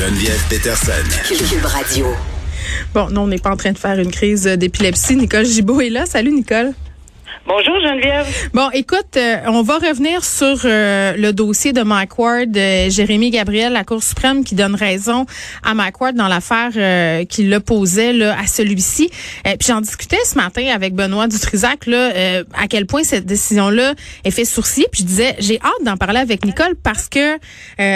Geneviève Peterson. Cube Radio. Bon, non, on n'est pas en train de faire une crise d'épilepsie. Nicole Gibault est là. Salut, Nicole. Bonjour Geneviève. Bon, écoute, euh, on va revenir sur euh, le dossier de Mike Ward, euh, Jérémy Gabriel, la Cour suprême qui donne raison à Mike Ward dans l'affaire qui l'opposait là, à celui-ci. puis j'en discutais ce matin avec Benoît Dutrisac là, à quel point cette décision-là est fait sourciller. Puis je disais, j'ai hâte d'en parler avec Nicole parce que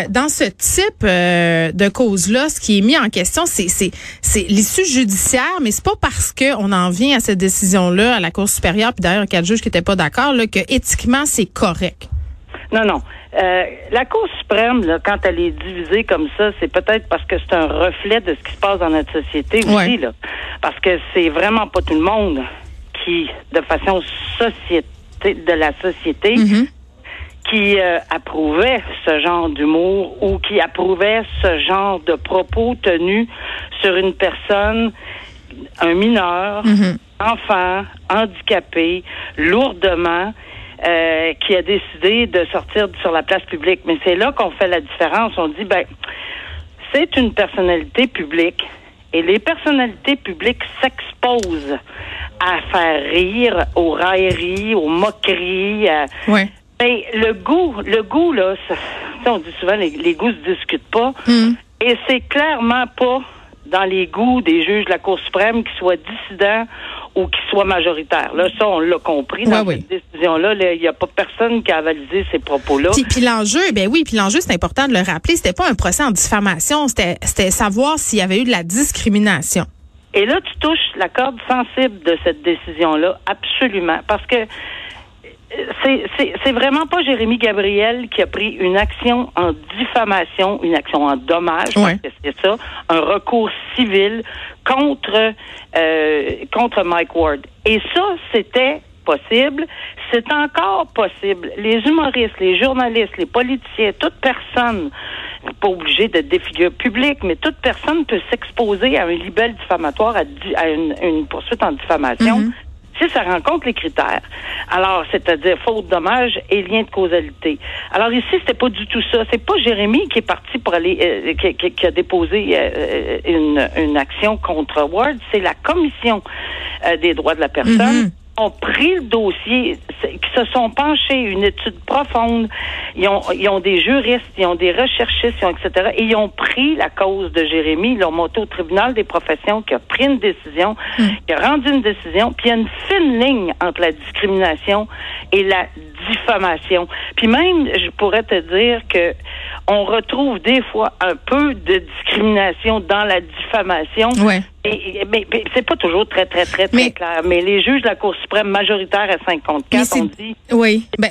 dans ce type de cause-là, ce qui est mis en question, c'est c'est c'est l'issue judiciaire, mais c'est pas parce que on en vient à cette décision-là à la Cour supérieure. Puis d'ailleurs, quatre juges qui n'étaient pas d'accord, que éthiquement, c'est correct. Non, non. Euh, la Cour suprême, là, quand elle est divisée comme ça, c'est peut-être parce que c'est un reflet de ce qui se passe dans notre société aussi, là. Parce que c'est vraiment pas tout le monde qui, de façon société, de la société, mm-hmm. qui euh, approuvait ce genre d'humour ou qui approuvait ce genre de propos tenus sur une personne, un mineur, mm-hmm enfant handicapé lourdement euh, qui a décidé de sortir sur la place publique. Mais c'est là qu'on fait la différence. On dit, ben, c'est une personnalité publique et les personnalités publiques s'exposent à faire rire aux railleries, aux moqueries. ouais. Ben, le goût, le goût, là, ça, on dit souvent, les, les goûts se discutent pas. Mm. Et c'est clairement pas dans les goûts des juges de la Cour suprême qui soient dissidents ou qui soit majoritaire. Là, ça, on l'a compris dans cette décision-là. Il n'y a pas personne qui a avalisé ces propos-là. Puis, l'enjeu, ben oui, puis l'enjeu, c'est important de le rappeler, c'était pas un procès en diffamation, c'était savoir s'il y avait eu de la discrimination. Et là, tu touches la corde sensible de cette décision-là, absolument, parce que c'est vraiment pas Jérémy Gabriel qui a pris une action en diffamation, une action en dommage, c'est ça, un recours civil contre euh, contre Mike Ward. Et ça, c'était possible. C'est encore possible. Les humoristes, les journalistes, les politiciens, toute personne, pas obligé de des figures publiques, mais toute personne peut s'exposer à un libelle diffamatoire, à, une, poursuite en diffamation. Mm-hmm si ça rencontre les critères. Alors, c'est-à-dire faute, dommage et lien de causalité. Alors ici, c'était pas du tout ça. C'est pas Jérémy qui est parti pour aller, euh, qui, a déposé euh, une, une, action contre Ward. C'est la commission euh, des droits de la personne. Mm-hmm ont pris le dossier, qui se sont penchés, une étude profonde, ils ont, ils ont des juristes, ils ont des recherchistes, etc. Et ils ont pris la cause de Jérémy, ils l'ont monté au tribunal des professions qui a pris une décision, hmm. qui a rendu une décision, puis il y a une fine ligne entre la discrimination et la diffamation. Puis même, je pourrais te dire que on retrouve des fois un peu de discrimination dans la diffamation. Ouais. Et, mais, c'est pas toujours très, très, très, très clair. Mais les juges de la Cour suprême majoritaire à 54 ont dit. Oui. Ben,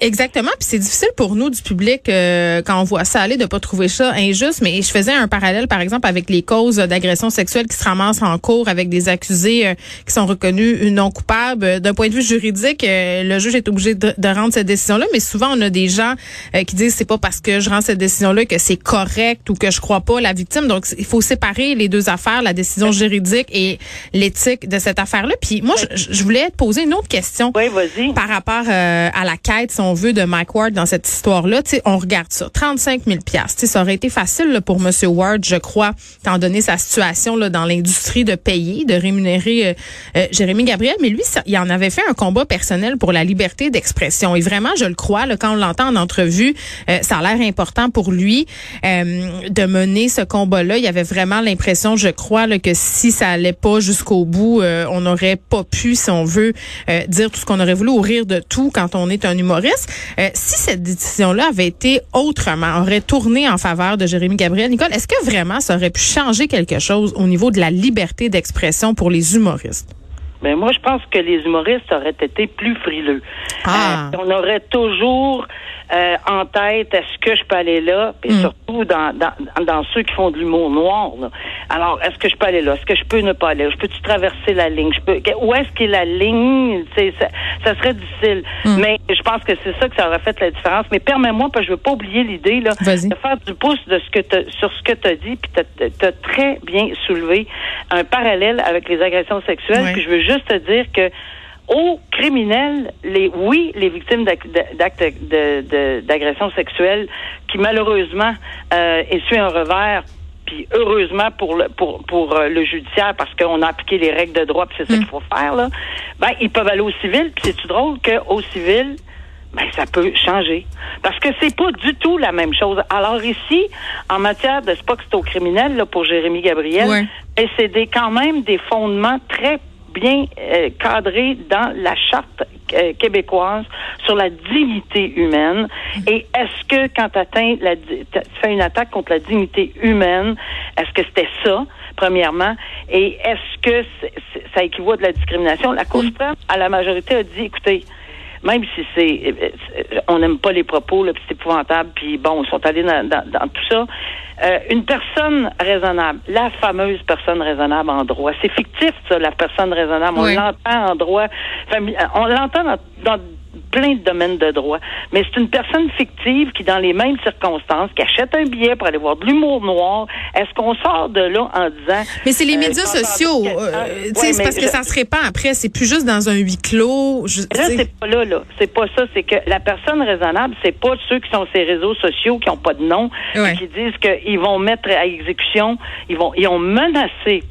exactement. Puis c'est difficile pour nous, du public, euh, quand on voit ça aller, de pas trouver ça injuste. Mais je faisais un parallèle, par exemple, avec les causes d'agression sexuelle qui se ramassent en cours avec des accusés euh, qui sont reconnus non coupables. D'un point de vue juridique, euh, le juge est obligé de, de rendre cette décision-là. Mais souvent, on a des gens qui disent c'est pas parce que je rends cette décision-là que c'est correct ou que je crois pas la victime. Donc, il faut séparer les deux affaires la décision juridique et l'éthique de cette affaire-là. Puis moi, je, voulais te poser une autre question. Oui, vas-y. Par rapport euh, à la quête, si on veut, de Mike Ward dans cette histoire-là. Tu sais, on regarde ça. 35 000 Tu sais, ça aurait été facile là, pour Monsieur Ward, je crois, étant donné sa situation là, dans l'industrie de payer, de rémunérer euh, euh, Jérémy Gabriel. Mais lui, ça, il en avait fait un combat personnel pour la liberté d'expression. Et vraiment, je le crois, là, quand on l'entend en entrevue, ça a l'air important pour lui de mener ce combat-là. Il avait vraiment l'impression, je crois, que si ça allait pas jusqu'au bout, euh, on n'aurait pas pu, si on veut, euh, dire tout ce qu'on aurait voulu ou rire de tout quand on est un humoriste. Euh, si cette décision-là avait été autrement, aurait tourné en faveur de Jérémy Gabriel, Nicole, est-ce que vraiment ça aurait pu changer quelque chose au niveau de la liberté d'expression pour les humoristes? Ben moi, je pense que les humoristes auraient été plus frileux. Ah. on aurait toujours euh, en tête est-ce que je peux aller là, et hmm. surtout dans, dans, dans ceux qui font de l'humour noir. Alors, est-ce que je peux aller là? Est-ce que je peux ne pas aller? Je peux-tu traverser la ligne? Je peux, où est-ce qu'est la ligne? Ça, ça serait difficile. Hmm. Mais je pense que c'est ça que ça aurait fait la différence. Mais permets-moi, parce que je veux pas oublier l'idée là, de faire du pouce de ce que sur ce que tu as dit, puis tu as, très bien soulevé un parallèle avec les agressions sexuelles. Puis je veux juste te dire que aux criminels, les oui, les victimes d'actes d'agression sexuelle qui malheureusement euh, essuient un revers puis heureusement pour le pour pour euh, le judiciaire parce qu'on a appliqué les règles de droit puis c'est ça qu'il mm. faut faire là ben ils peuvent aller au civil puis c'est drôle qu'au civil ben ça peut changer? Parce que c'est pas du tout la même chose. Alors ici, en matière de c'est criminel là pour Jérémy Gabriel, ouais. C'est des quand même des fondements très bien euh, cadré dans la charte euh, québécoise sur la dignité humaine. Et est-ce que quand tu la, fais une attaque contre la dignité humaine, est-ce que c'était ça? Premièrement, et est-ce que ça équivaut de la discrimination? La Cour suprême, à la majorité, a dit, écoutez, même si c'est euh, on n'aime pas les propos, là, c'est épouvantable, puis bon, ils sont allés dans, dans, tout ça. Euh, une personne raisonnable, la fameuse personne raisonnable en droit, c'est fictif ça, la personne raisonnable. On l'entend en droit, on l'entend dans, dans plein de domaines de droit. Mais c'est une personne fictive qui, dans les mêmes circonstances, qui achète un billet pour aller voir de l'humour noir. Est-ce qu'on sort de là en disant... Mais c'est les euh, médias sociaux. Euh, c'est parce que ça se répand après. C'est plus juste dans un huis clos. Je, là, c'est pas là, là. C'est pas ça. C'est que la personne raisonnable, c'est pas ceux qui sont ces réseaux sociaux qui ont pas de nom, qui disent qu'ils vont mettre à exécution, ils vont, ils ont menacé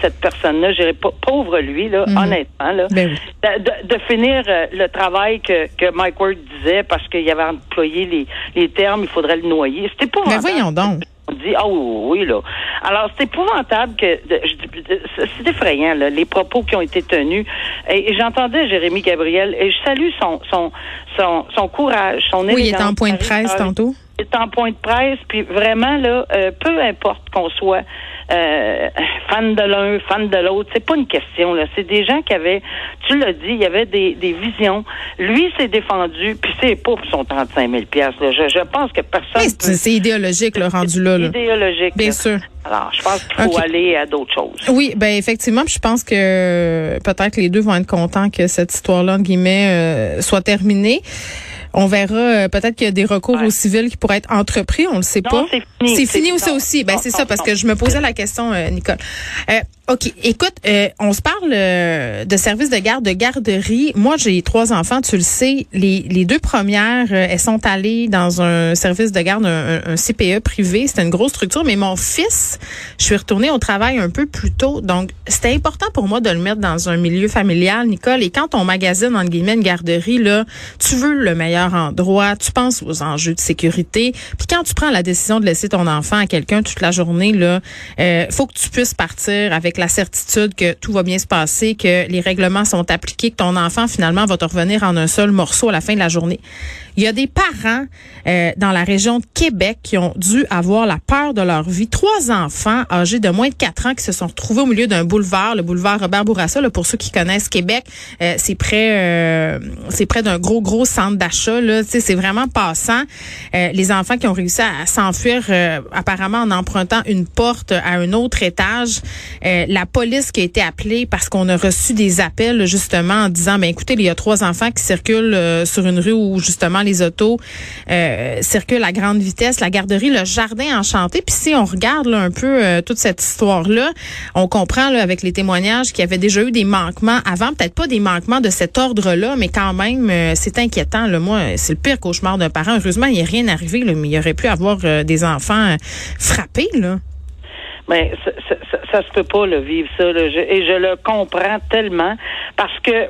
cette personne-là, je pauvre lui, là, mhm. honnêtement, là, ben de, finir euh, le travail que, que Mike Ward disait parce qu'il avait employé les, les termes, il faudrait le noyer. C'était pas. Mais voyons donc. On dit, ah oui, là. Alors, c'est épouvantable que, c'est effrayant, là, les propos qui ont été tenus. Et, j'entendais Jérémy Gabriel, et je salue son, son, son, son courage, son Oui, il est en point de presse tantôt. Il est en point de presse, puis vraiment, là, euh, peu importe qu'on soit euh, fan de l'un, fan de l'autre. C'est pas une question, là. C'est des gens qui avaient, tu l'as dit, il y avait des, des visions. Lui s'est défendu, puis c'est pas pour son 35 000 là. Je, je pense que personne. c'est idéologique, le rendu là. Idéologique. Bien sûr. Alors, je pense qu'il faut aller à d'autres choses. Oui, ben effectivement, je pense que peut-être les deux vont être contents que cette histoire-là, entre guillemets, euh, soit terminée. On verra euh, peut-être qu'il y a des recours au civil qui pourraient être entrepris, on le sait pas. C'est fini. C'est fini aussi aussi. Ben c'est ça parce que je me posais la question, euh, Nicole. Euh, OK. Écoute, euh, on se parle euh, de services de garde, de garderie. Moi, j'ai trois enfants, tu le sais. Les, les deux premières, euh, elles sont allées dans un service de garde, un, CPE privé. C'était une grosse structure. Mais mon fils, je suis retournée au travail un peu plus tôt. Donc, c'était important pour moi de le mettre dans un milieu familial, Nicole. Et quand on magasine, entre guillemets, une garderie, là, tu veux le meilleur endroit, tu penses aux enjeux de sécurité. Puis quand tu prends la décision de laisser ton enfant à quelqu'un toute la journée, là, euh, faut que tu puisses partir avec la certitude que tout va bien se passer, que les règlements sont appliqués, que ton enfant finalement va te revenir en un seul morceau à la fin de la journée. Il y a des parents euh, dans la région de Québec qui ont dû avoir la peur de leur vie. Trois enfants âgés de moins de quatre ans qui se sont retrouvés au milieu d'un boulevard, le boulevard Robert Bourassa. Là, pour ceux qui connaissent Québec, euh, c'est près, euh, c'est près d'un gros gros centre d'achat. Là, c'est vraiment passant. les enfants qui ont réussi à, s'enfuir, apparemment en empruntant une porte à un autre étage. la police qui a été appelée parce qu'on a reçu des appels justement en disant, ben écoutez, il y a trois enfants qui circulent sur une rue où justement autos euh, circulent à grande vitesse. La garderie, le jardin enchanté. Puis si on regarde un peu euh, toute cette histoire-là, on comprend avec les témoignages qu'il y avait déjà eu des manquements avant. Peut-être pas des manquements de cet ordre-là, mais quand même, euh, c'est inquiétant. Moi, c'est le pire cauchemar d'un parent. Heureusement, il n'y a rien arrivé, mais il aurait pu avoir des enfants frappés. Là. Mais ça, ça, ça, se peut pas le vivre ça, et je le comprends tellement parce que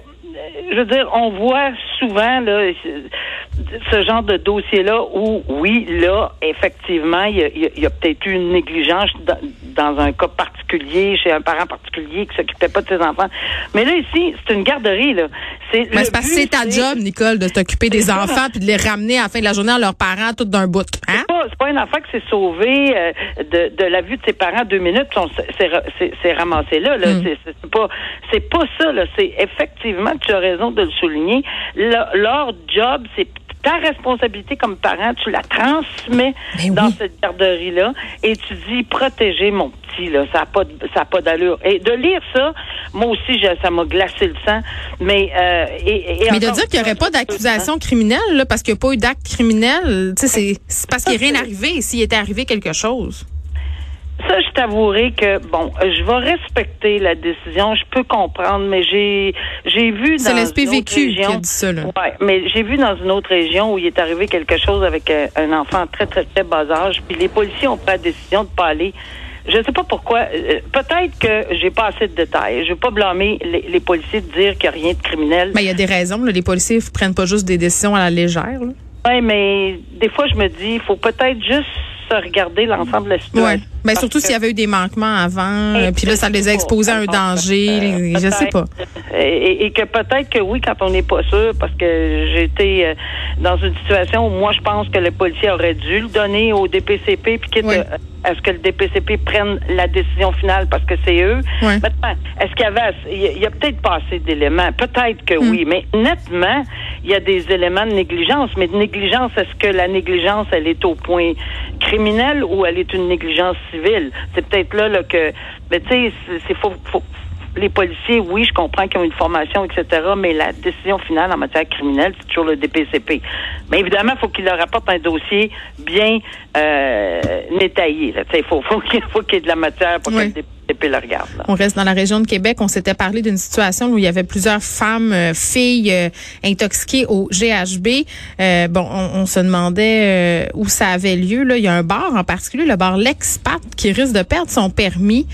je veux dire, on voit souvent là, ce genre de dossier-là où, oui, là, effectivement, il y a, peut-être eu une négligence dans, un cas particulier, chez un parent particulier qui s'occupait pas de ses enfants. Mais là, ici, c'est une garderie, là. C'est Mais c'est parce que c'est ta job, Nicole, de t'occuper des enfants puis de les ramener à la fin de la journée à leurs parents tout d'un bout. Hein? C'est pas, pas, un enfant qui s'est sauvé euh, de, de la vue de ses parents deux minutes, c'est ramassé là. là. Mm. C'est pas, c'est pas ça. Là. C'est effectivement, tu as raison de le souligner. leur job, c'est ta responsabilité comme parent, tu la transmets ben dans cette garderie-là et tu dis protéger mon petit, là, ça n'a pas, ça a pas d'allure. Et de lire ça, moi aussi, ça m'a glacé le sang. Mais, euh, et, mais de dire qu'il n'y aurait pas d'accusation criminelle, là, parce qu'il n'y a pas eu d'acte criminel, c'est parce qu'il n'est rien arrivé s'il était arrivé quelque chose. Ça, je t'avouerai que bon, je vais respecter la décision. Je peux comprendre, mais j'ai j'ai vu dans C'est l'SPVQ qui a dit ça. Là. Ouais, mais j'ai vu dans une autre région où il est arrivé quelque chose avec euh, un enfant très très très bas âge, puis les policiers ont pris la décision de pas aller. Je ne sais pas pourquoi. Euh, Peut-être que j'ai pas assez de détails. Je veux pas blâmer les, les policiers de dire qu'il n'y a rien de criminel. Mais il y a des raisons. Là. Les policiers ne prennent pas juste des décisions à la légère. Là. Oui, mais des fois, je me dis, il faut peut-être juste regarder l'ensemble de la situation. Ouais. Ben, surtout s'il y avait eu des manquements avant, Et puis là, ça les a exposés à un danger. Euh, je sais pas. Et, et que peut-être que oui, quand on n'est pas sûr, parce que j'ai été euh, dans une situation où moi, je pense que le policier aurait dû le donner au DPCP, puis quitte Oui. à- à ce que le DPCP prenne la décision finale parce que c'est eux. Ouais. Maintenant, est-ce qu'il y avait, assez- il y a, il y a peut-être pas assez d'éléments. Peut-être que Hmm. oui, mais nettement, il y a des éléments de négligence. Mais de négligence, est-ce que la négligence, elle est au point criminel ou elle est une négligence civile? C'est peut-être là, là que, mais tu sais, c'est- faut, faut- les policiers, oui, je comprends qu'ils ont une formation, etc., mais la décision finale en matière criminelle, c'est toujours le DPCP. Mais évidemment, il faut qu'il leur apporte un dossier bien euh, détaillé. Il faut, faut qu'il faut qu'il y ait de la matière pour Oui. que le DPCP On reste dans la région de Québec. On s'était parlé d'une situation où il y avait plusieurs femmes, euh, filles euh, intoxiquées au GHB. Euh, bon, on, se demandait où ça avait lieu. Là, il y a un bar en particulier, le bar L'Expat, qui risque de perdre son permis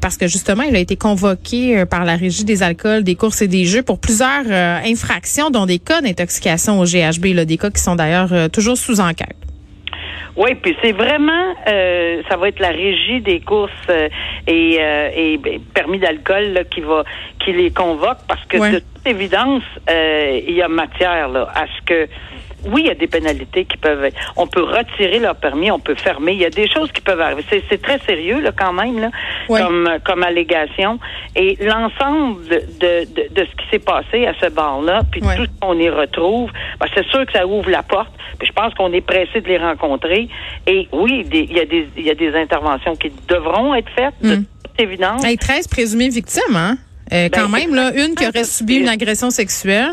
parce que justement, il a été convoqué par la Régie des alcools, des courses et des jeux pour plusieurs infractions, dont des cas d'intoxication au GHB, là, des cas qui sont d'ailleurs toujours sous enquête. Oui, puis c'est vraiment, euh, ça va être la régie des courses euh, et, euh, et ben, permis d'alcool là, qui va, qui les convoque parce que Ouais. de toute évidence, euh, il y a matière là à ce que. Oui, il y a des pénalités qui peuvent. être- On peut retirer leur permis, on peut fermer. Il y a des choses qui peuvent arriver. C'est, très sérieux là quand même là, Ouais. comme comme allégation. Et l'ensemble de, de, de ce qui s'est passé à ce bar-là, puis tout ce qu'on y retrouve, ben, c'est sûr que ça ouvre la porte. Puis je pense qu'on est pressé de les rencontrer. Et oui, des- il y a des il y a des interventions qui devront être faites, de Mm. toute évidence. Hey, 13 présumées victimes, hein? Euh, quand Ben, même, là, une qui aurait subi une agression sexuelle.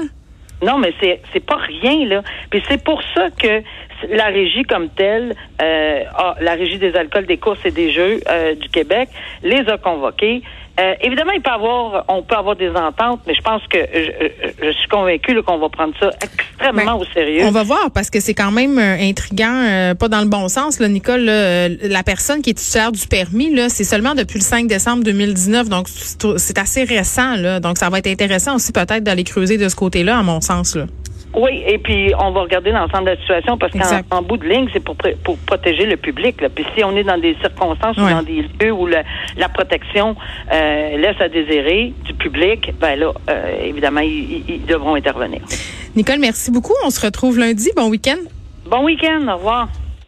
Non, mais c'est c'est pas rien là. Puis c'est pour ça que la régie comme telle, euh, la régie des alcools, des courses et des jeux euh, du Québec, les a convoqués. Euh, évidemment, il peut avoir, on peut avoir des ententes, mais je pense que je, suis convaincue qu'on va prendre ça extrêmement Ben, au sérieux. On va voir parce que c'est quand même euh, intriguant, euh, pas dans le bon sens, là, Nicole. là, euh, la personne qui est titulaire du permis, là, c'est seulement depuis le 5 décembre 2019, donc c'est c'est assez récent. Là, donc ça va être intéressant aussi peut-être d'aller creuser de ce côté-là, à mon sens. Là. Oui, et puis on va regarder l'ensemble de la situation parce qu'en en bout de ligne, c'est pour, pr- pour protéger le public. Là. Puis si on est dans des circonstances ou dans des lieux où le- la protection euh, laisse à désirer du public, ben là, euh, évidemment, ils devront intervenir. Nicole, merci beaucoup. On se retrouve lundi. Bon week-end. Bon week-end, au revoir.